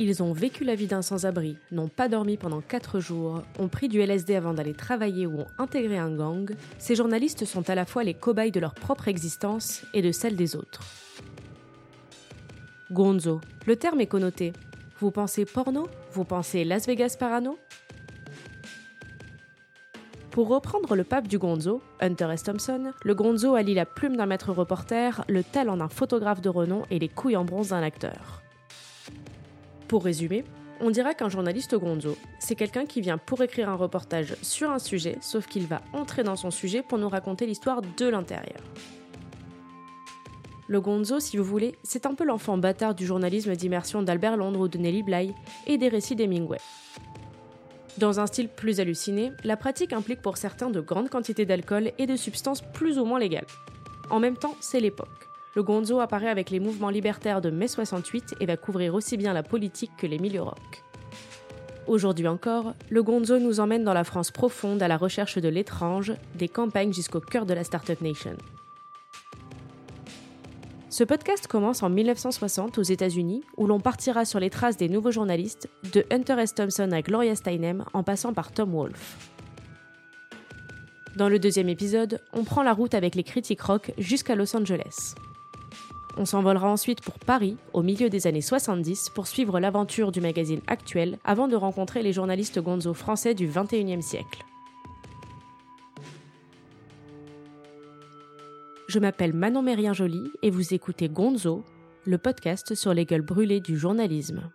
Ils ont vécu la vie d'un sans-abri, n'ont pas dormi pendant 4 jours, ont pris du LSD avant d'aller travailler ou ont intégré un gang. Ces journalistes sont à la fois les cobayes de leur propre existence et de celle des autres. Gonzo. Le terme est connoté. Vous pensez porno? Vous pensez Las Vegas Parano? Pour reprendre le pape du gonzo, Hunter S. Thompson, le gonzo allie la plume d'un maître reporter, le talent d'un photographe de renom et les couilles en bronze d'un acteur. Pour résumer, on dira qu'un journaliste gonzo, c'est quelqu'un qui vient pour écrire un reportage sur un sujet, sauf qu'il va entrer dans son sujet pour nous raconter l'histoire de l'intérieur. Le gonzo, si vous voulez, c'est un peu l'enfant bâtard du journalisme d'immersion d'Albert Londres ou de Nelly Bly et des récits d'Hemingway. Dans un style plus halluciné, la pratique implique pour certains de grandes quantités d'alcool et de substances plus ou moins légales. En même temps, c'est l'époque. Le gonzo apparaît avec les mouvements libertaires de mai 68 et va couvrir aussi bien la politique que les milieux rock. Aujourd'hui encore, le gonzo nous emmène dans la France profonde à la recherche de l'étrange, des campagnes jusqu'au cœur de la Startup Nation. Ce podcast commence en 1960 aux États-Unis, où l'on partira sur les traces des nouveaux journalistes, de Hunter S. Thompson à Gloria Steinem en passant par Tom Wolfe. Dans le deuxième épisode, on prend la route avec les critiques rock jusqu'à Los Angeles. On s'envolera ensuite pour Paris, au milieu des années 70, pour suivre l'aventure du magazine actuel avant de rencontrer les journalistes gonzo français du 21e siècle. Je m'appelle Manon Mérien Joly et vous écoutez Gonzo, le podcast sur les gueules brûlées du journalisme.